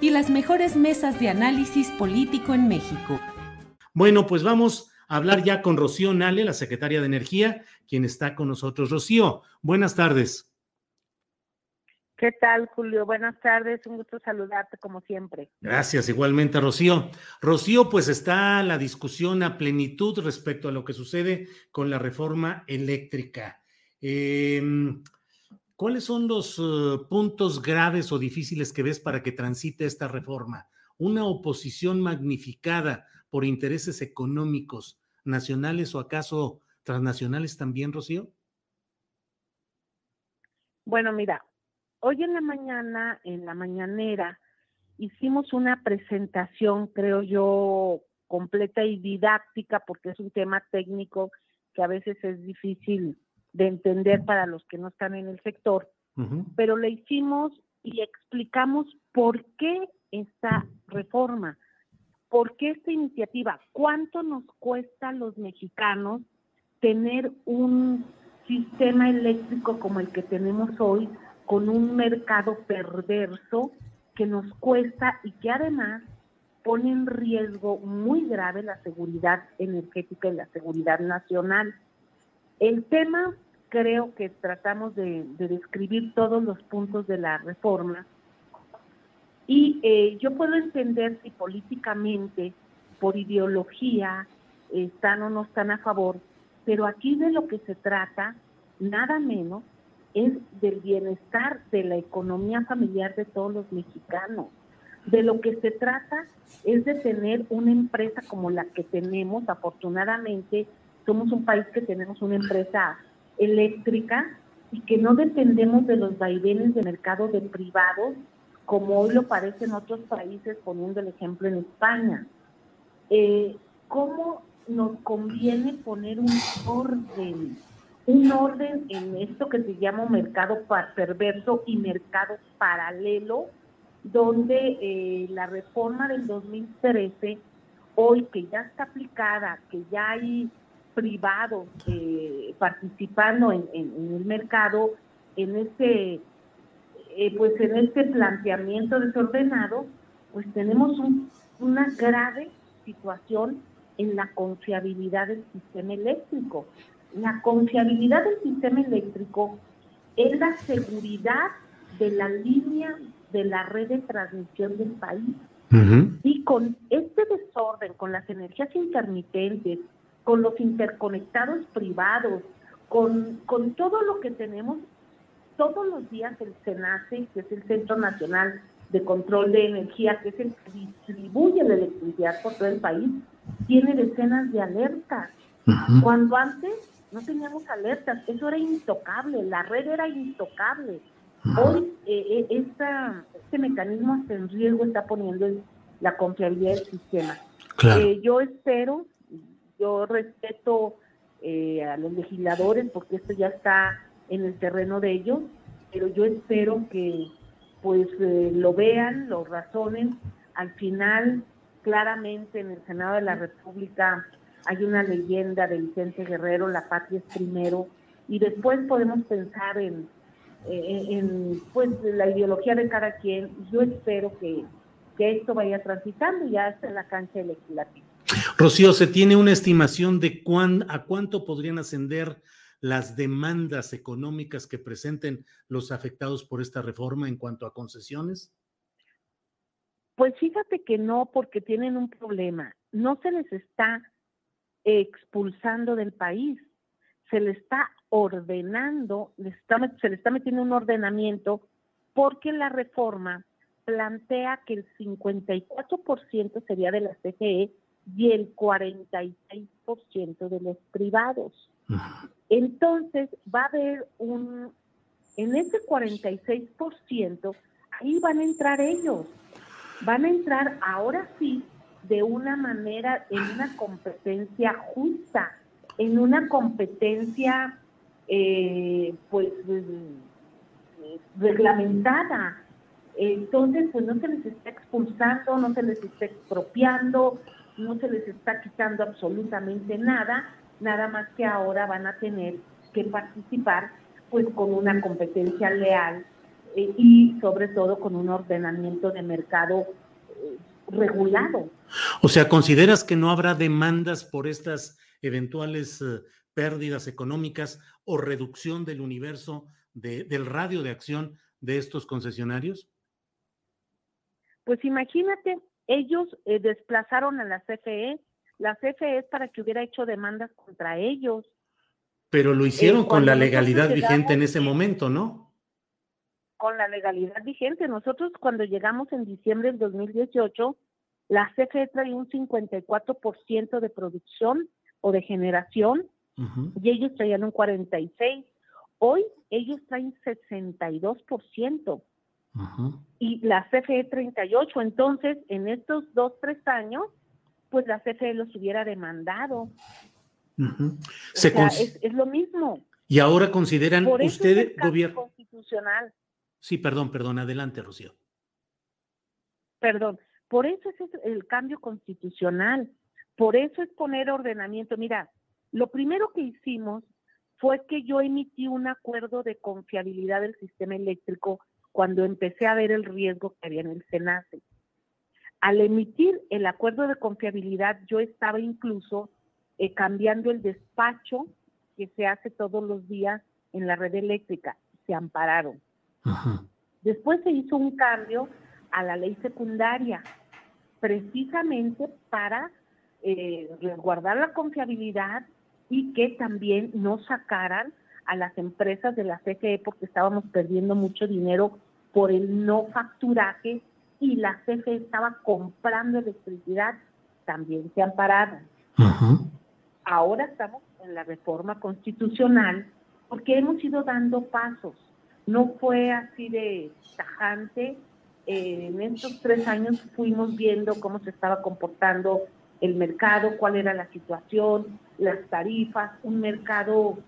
y las mejores mesas de análisis político en México. Bueno, pues vamos a hablar ya con Rocío Nale, la secretaria de Energía, quien está con nosotros. Rocío, buenas tardes. ¿Qué tal, Julio? Buenas tardes, un gusto saludarte como siempre. Gracias, igualmente, Rocío. Rocío, pues está la discusión a plenitud respecto a lo que sucede con la reforma eléctrica. Eh, ¿Cuáles son los uh, puntos graves o difíciles que ves para que transite esta reforma? ¿Una oposición magnificada por intereses económicos nacionales o acaso transnacionales también, Rocío? Bueno, mira, hoy en la mañana, en la mañanera, hicimos una presentación, creo yo, completa y didáctica, porque es un tema técnico que a veces es difícil de entender para los que no están en el sector, pero le hicimos y explicamos por qué esta reforma, por qué esta iniciativa, cuánto nos cuesta a los mexicanos tener un sistema eléctrico como el que tenemos hoy, con un mercado perverso que nos cuesta y que además pone en riesgo muy grave la seguridad energética y la seguridad nacional. El tema creo que tratamos de, describir todos los puntos de la reforma y eh, yo puedo entender si políticamente, por ideología, están o no están a favor, pero aquí de lo que se trata, nada menos, es del bienestar de la economía familiar de todos los mexicanos. De lo que se trata es de tener una empresa como la que tenemos, afortunadamente, somos un país que tenemos una empresa eléctrica y que no dependemos de los vaivenes de mercado de privados, como hoy lo parece en otros países, poniendo el ejemplo en España. Eh, ¿Cómo nos conviene poner un orden, un orden en esto que se llama mercado perverso y mercado paralelo, donde eh, la reforma del 2013, hoy que ya está aplicada, que ya hay privados eh, participando en, el mercado en este eh, pues en este planteamiento desordenado pues tenemos una grave situación en la confiabilidad del sistema eléctrico. La confiabilidad del sistema eléctrico es la seguridad de la línea de la red de transmisión del país. Y con este desorden con las energías intermitentes con los interconectados privados, con, con todo lo que tenemos, todos los días el CENACE, que es el Centro Nacional de Control de Energía, que es el que distribuye la electricidad por todo el país, tiene decenas de alertas. Cuando antes no teníamos alertas, eso era intocable, la red era intocable. Hoy eh, eh, este mecanismo en riesgo está poniendo la confiabilidad del sistema. Eh, yo espero yo respeto eh, a los legisladores porque esto ya está en el terreno de ellos, pero yo espero que pues eh, lo vean, lo razonen. Al final, claramente en el Senado de la República hay una leyenda de Vicente Guerrero, la patria es primero, y después podemos pensar en, eh, en pues la ideología de cada quien. Yo espero que, que esto vaya transitando ya hasta la cancha legislativa. Rocío, ¿se tiene una estimación de cuán, a cuánto podrían ascender las demandas económicas que presenten los afectados por esta reforma en cuanto a concesiones? Pues fíjate que no, porque tienen un problema. No se les está expulsando del país, se les está ordenando, se le está metiendo un ordenamiento porque la reforma plantea que el 54% sería de la CGE y el 46% de los privados. Entonces va a haber un, en ese 46%, ahí van a entrar ellos, van a entrar ahora sí de una manera, en una competencia justa, en una competencia eh, pues reglamentada. Entonces, pues no se les está expulsando, no se les está expropiando, no se les está quitando absolutamente nada, nada más que ahora van a tener que participar pues con una competencia leal eh, y sobre todo con un ordenamiento de mercado eh, regulado. O sea, ¿consideras que no habrá demandas por estas eventuales eh, pérdidas económicas o reducción del universo del radio de acción de estos concesionarios? Pues imagínate, ellos desplazaron a la CFE la CFE es para que hubiera hecho demandas contra ellos. Pero lo hicieron con la legalidad vigente en ese momento, ¿no? Con la legalidad vigente. Nosotros cuando llegamos en diciembre del 2018, la CFE traía un 54% de producción o de generación y ellos traían un 46%. Hoy ellos traen 62% y la CFE 38%. Entonces, en estos dos, tres años, pues la CFE los hubiera demandado. es, lo mismo. Y ahora consideran ustedes gobierno constitucional. Sí, perdón, perdón, adelante, Rocío. Perdón, por eso es el cambio constitucional, por eso es poner ordenamiento. Mira, lo primero que hicimos fue que yo emití un acuerdo de confiabilidad del sistema eléctrico cuando empecé a ver el riesgo que había en el SENACE. Al emitir el acuerdo de confiabilidad, yo estaba incluso eh, cambiando el despacho que se hace todos los días en la red eléctrica. Se ampararon. Después se hizo un cambio a la ley secundaria, precisamente para eh, resguardar la confiabilidad y que también no sacaran a las empresas de la CFE porque estábamos perdiendo mucho dinero por el no facturaje y la CFE estaba comprando electricidad, también se ampararon. Ahora estamos en la reforma constitucional porque hemos ido dando pasos. No fue así de tajante. Eh, en estos tres años fuimos viendo cómo se estaba comportando el mercado, cuál era la situación, las tarifas, un mercado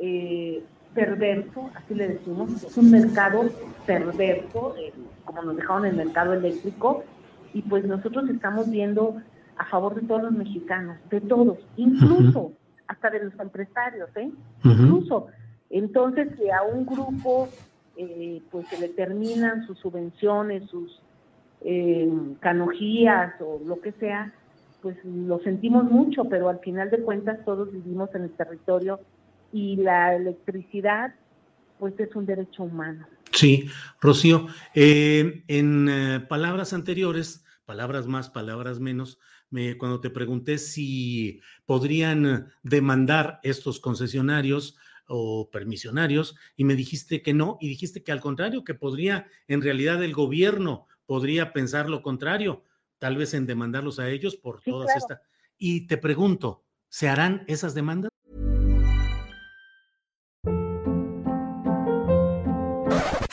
eh, perverso, así le decimos, es un mercado perverso, eh, como nos dejaron el mercado eléctrico, y pues nosotros estamos viendo a favor de todos los mexicanos, de todos, incluso hasta de los empresarios, ¿eh? Incluso. Entonces, que a un grupo eh, pues se le terminan sus subvenciones, sus eh, canojías o lo que sea, pues lo sentimos mucho, pero al final de cuentas todos vivimos en el territorio y la electricidad pues es un derecho humano. Sí, Rocío, eh, en eh, palabras anteriores, palabras más, palabras menos, me, cuando te pregunté si podrían demandar estos concesionarios o permisionarios, y me dijiste que no, y dijiste que al contrario, que podría, en realidad el gobierno podría pensar lo contrario, tal vez en demandarlos a ellos por todas estas. Y te pregunto, ¿se harán esas demandas?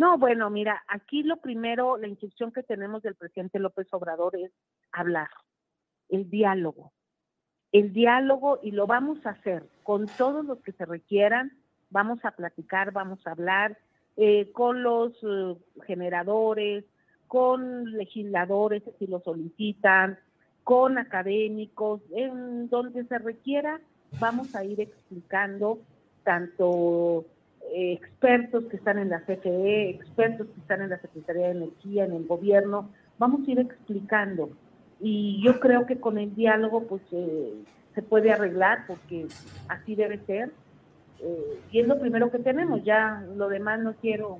No, bueno, mira, aquí lo primero, la instrucción que tenemos del presidente López Obrador es hablar, el diálogo. El diálogo y lo vamos a hacer con todos los que se requieran, vamos a platicar, vamos a hablar eh, con los eh, generadores, con legisladores si lo solicitan, con académicos, en donde se requiera, vamos a ir explicando tanto eh, expertos que están en la CFE, expertos que están en la Secretaría de Energía, en el gobierno, vamos a ir explicando. Y yo creo que con el diálogo pues eh, se puede arreglar porque así debe ser. Eh, y es lo primero que tenemos, ya lo demás no quiero,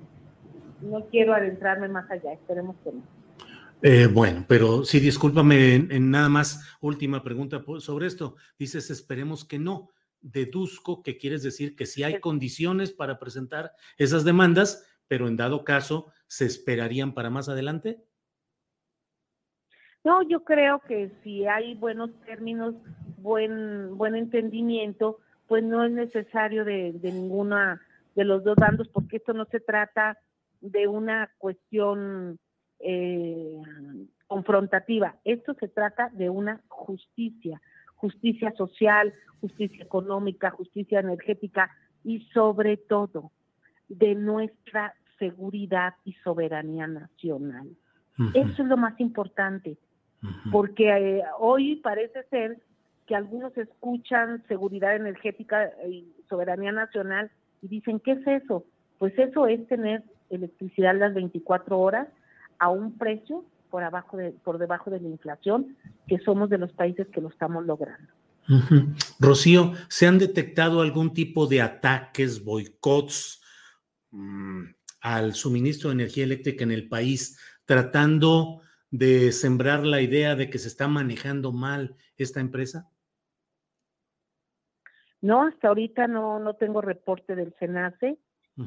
no quiero adentrarme más allá, esperemos que no. bueno, pero sí, discúlpame, en, nada más, última pregunta sobre esto. Dices, esperemos que no deduzco que quieres decir que si hay condiciones para presentar esas demandas, pero en dado caso, ¿se esperarían para más adelante? No, yo creo que si hay buenos términos, buen, buen entendimiento, pues no es necesario de, de ninguna de los dos bandos, porque esto no se trata de una cuestión eh, confrontativa, esto se trata de una justicia, justicia social, justicia económica, justicia energética y sobre todo de nuestra seguridad y soberanía nacional. Eso es lo más importante, porque eh, hoy parece ser que algunos escuchan seguridad energética y soberanía nacional y dicen, ¿qué es eso? Pues eso es tener electricidad las 24 horas a un precio por abajo de, por debajo de la inflación, que somos de los países que lo estamos logrando. Rocío, ¿se han detectado algún tipo de ataques, boicots mm, al suministro de energía eléctrica en el país, tratando de sembrar la idea de que se está manejando mal esta empresa? No, hasta ahorita no, no tengo reporte del SENACE.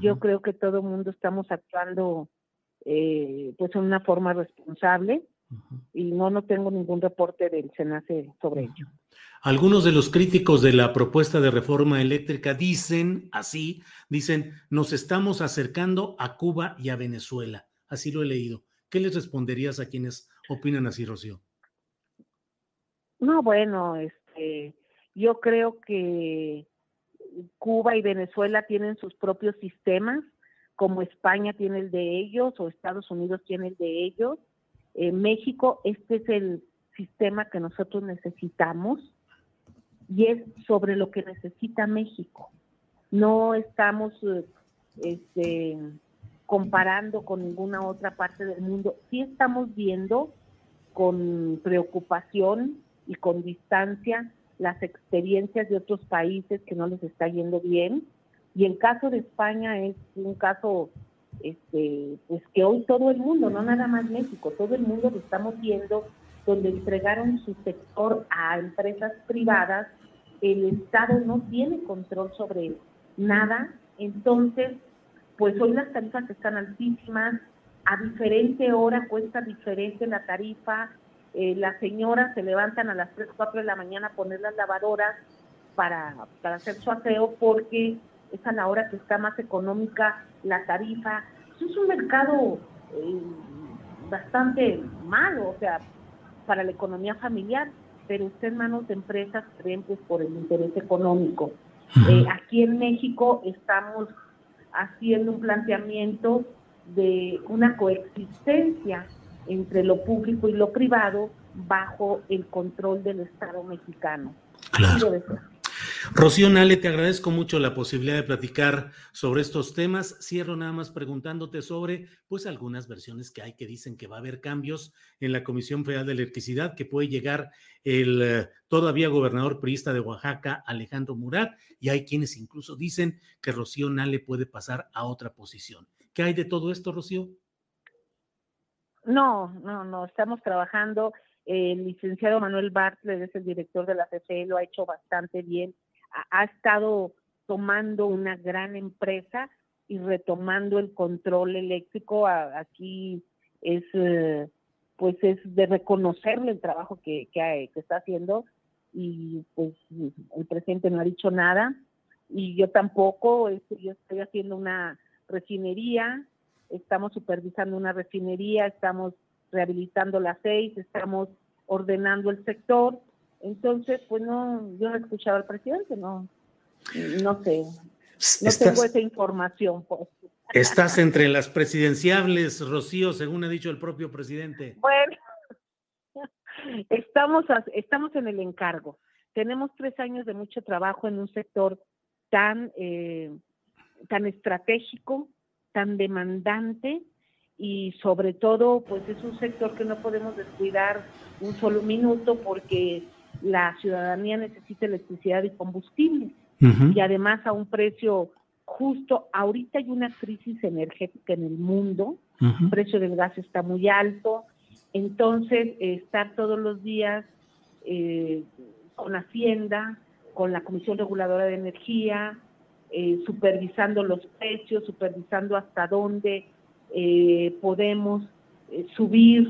Yo creo que todo el mundo estamos actuando eh, pues en una forma responsable y no, no tengo ningún reporte del SENACE sobre ello. Algunos de los críticos de la propuesta de reforma eléctrica dicen así, dicen, nos estamos acercando a Cuba y a Venezuela. Así lo he leído. ¿Qué les responderías a quienes opinan así, Rocío? No, bueno, este, yo creo que Cuba y Venezuela tienen sus propios sistemas como España tiene el de ellos o Estados Unidos tiene el de ellos. En México, este es el sistema que nosotros necesitamos y es sobre lo que necesita México. No estamos eh, este, comparando con ninguna otra parte del mundo. Sí estamos viendo con preocupación y con distancia las experiencias de otros países que no les está yendo bien y el caso de España es un caso este, pues que hoy todo el mundo, no nada más México, todo el mundo lo estamos viendo, donde entregaron su sector a empresas privadas, el Estado no tiene control sobre nada, entonces, pues hoy las tarifas están altísimas, a diferente hora cuesta diferente la tarifa, eh, las señoras se levantan a las 3, 4 de la mañana a poner las lavadoras para, para hacer su aseo porque es a la hora que está más económica la tarifa. Eso es un mercado eh, bastante malo, o sea, para la economía familiar, pero está en manos de empresas pues, por el interés económico. Eh, aquí en México estamos haciendo un planteamiento de una coexistencia entre lo público y lo privado bajo el control del Estado mexicano. Claro. Rocío Nale, te agradezco mucho la posibilidad de platicar sobre estos temas. Cierro nada más preguntándote sobre, pues, algunas versiones que hay que dicen que va a haber cambios en la Comisión Federal de Electricidad, que puede llegar el eh, todavía gobernador priista de Oaxaca, Alejandro Murat, y hay quienes incluso dicen que Rocío Nale puede pasar a otra posición. ¿Qué hay de todo esto, Rocío? No, no, no, estamos trabajando. El licenciado Manuel Bartlett es el director de la CFE, lo ha hecho bastante bien. Ha, estado tomando una gran empresa y retomando el control eléctrico. aquí es, eh, pues, es de reconocerle el trabajo que, que, que está haciendo y pues el presidente no ha dicho nada y yo tampoco, este, yo estoy haciendo una refinería, estamos supervisando una refinería, estamos rehabilitando las seis, estamos ordenando el sector. Entonces, pues no, yo no he escuchado al presidente, no, no sé, no tengo esa información. Pues. Estás entre las presidenciables, Rocío, según ha dicho el propio presidente. Bueno, estamos, estamos en el encargo. Tenemos tres años de mucho trabajo en un sector tan, eh, tan estratégico, tan demandante y sobre todo pues es un sector que no podemos descuidar un solo minuto porque la ciudadanía necesita electricidad y combustible y además a un precio justo. Ahorita hay una crisis energética en el mundo, el precio del gas está muy alto, entonces estar todos los días eh, con Hacienda, con la Comisión Reguladora de Energía, eh, supervisando los precios, supervisando hasta dónde eh, podemos eh, subir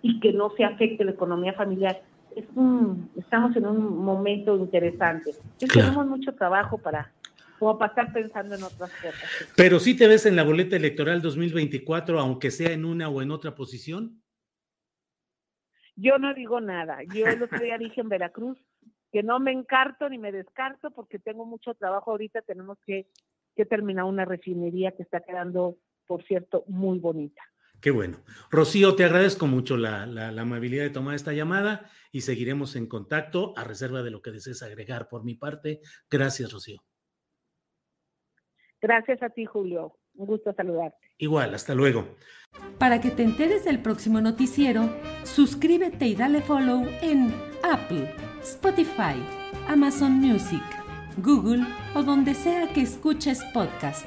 y que no se afecte la economía familiar. Es un, estamos en un momento interesante. Tenemos mucho trabajo para como para estar pensando en otras cosas. Pero sí te ves en la boleta electoral 2024, aunque sea en una o en otra posición. Yo no digo nada. Yo el otro día dije en Veracruz, que no me encarto ni me descarto porque tengo mucho trabajo ahorita, tenemos que, terminar una refinería que está quedando, por cierto, muy bonita. Qué bueno. Rocío, te agradezco mucho la, amabilidad de tomar esta llamada y seguiremos en contacto a reserva de lo que desees agregar por mi parte. Gracias, Rocío. Gracias a ti, Julio. Un gusto saludarte. Igual, hasta luego. Para que te enteres del próximo noticiero, suscríbete y dale follow en Apple Spotify, Amazon Music, Google o donde sea que escuches podcast.